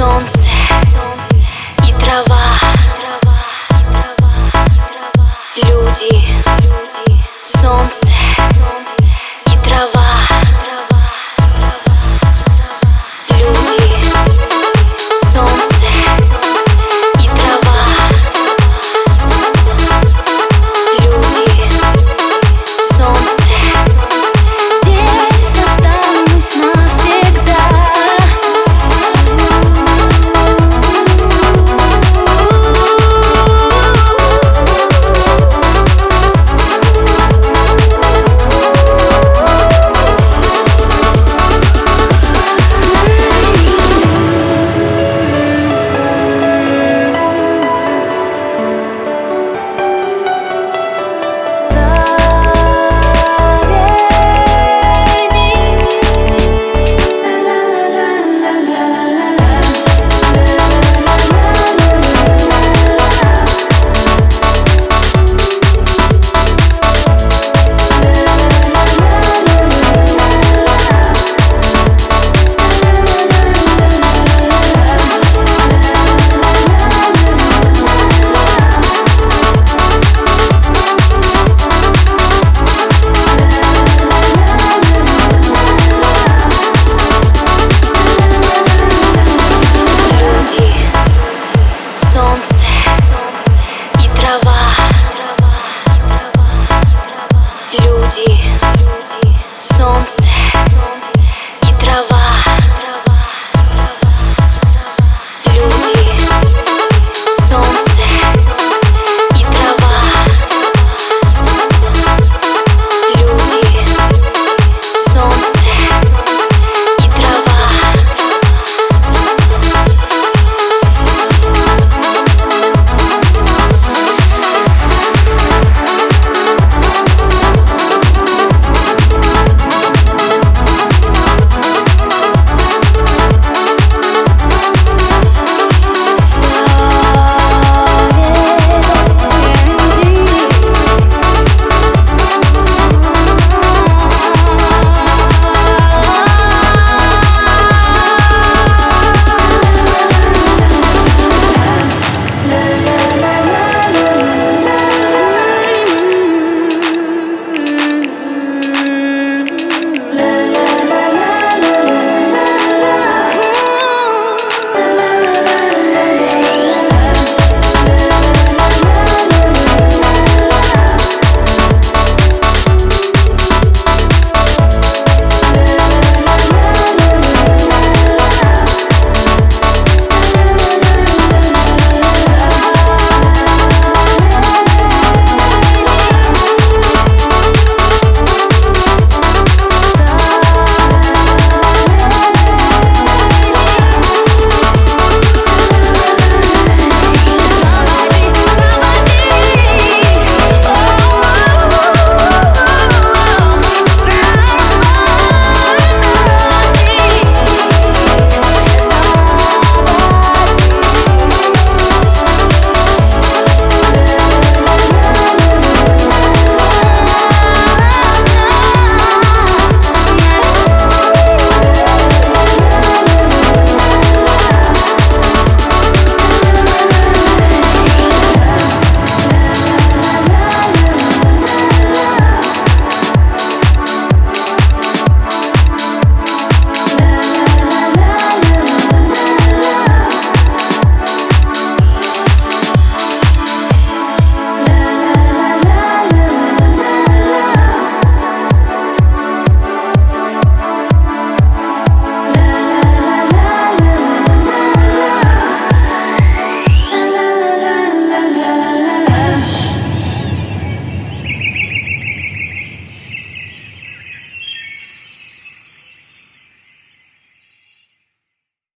on люди, солнце.